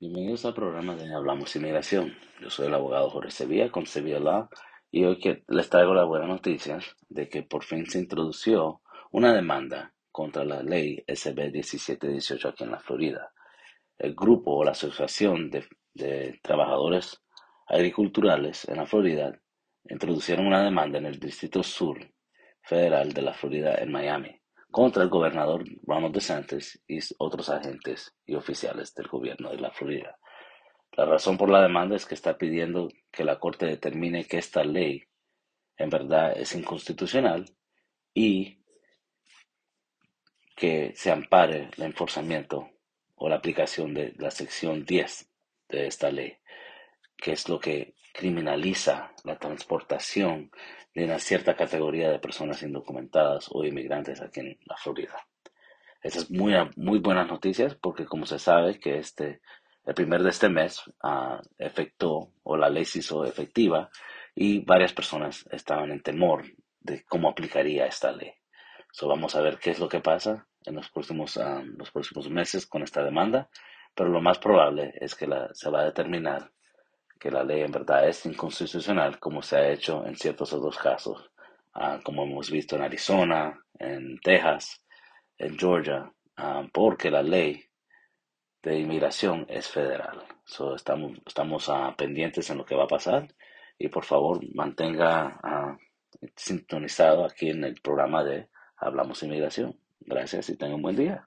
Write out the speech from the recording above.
Bienvenidos al programa de Hablamos Inmigración. Yo soy el abogado Jorge Sevilla con Sevilla Law y hoy les traigo la buena noticia de que por fin se introdució una demanda contra la ley SB 1718 aquí en la Florida. El grupo o la asociación de, de trabajadores agriculturales en la Florida introducieron una demanda en el Distrito Sur Federal de la Florida en Miami contra el gobernador Ronald DeSantis y otros agentes y oficiales del gobierno de la Florida. La razón por la demanda es que está pidiendo que la Corte determine que esta ley en verdad es inconstitucional y que se ampare el enforzamiento o la aplicación de la sección 10 de esta ley, que es lo que criminaliza la transportación de una cierta categoría de personas indocumentadas o inmigrantes aquí en la Florida. Esas es muy, muy buenas noticias porque como se sabe que este, el primer de este mes uh, efectuó o la ley se hizo efectiva y varias personas estaban en temor de cómo aplicaría esta ley. So, vamos a ver qué es lo que pasa en los próximos, uh, los próximos meses con esta demanda, pero lo más probable es que la, se va a determinar que la ley en verdad es inconstitucional, como se ha hecho en ciertos otros casos, ah, como hemos visto en Arizona, en Texas, en Georgia, ah, porque la ley de inmigración es federal. So, estamos estamos uh, pendientes en lo que va a pasar y por favor mantenga sintonizado aquí en el programa de Hablamos Inmigración. Gracias y tenga un buen día.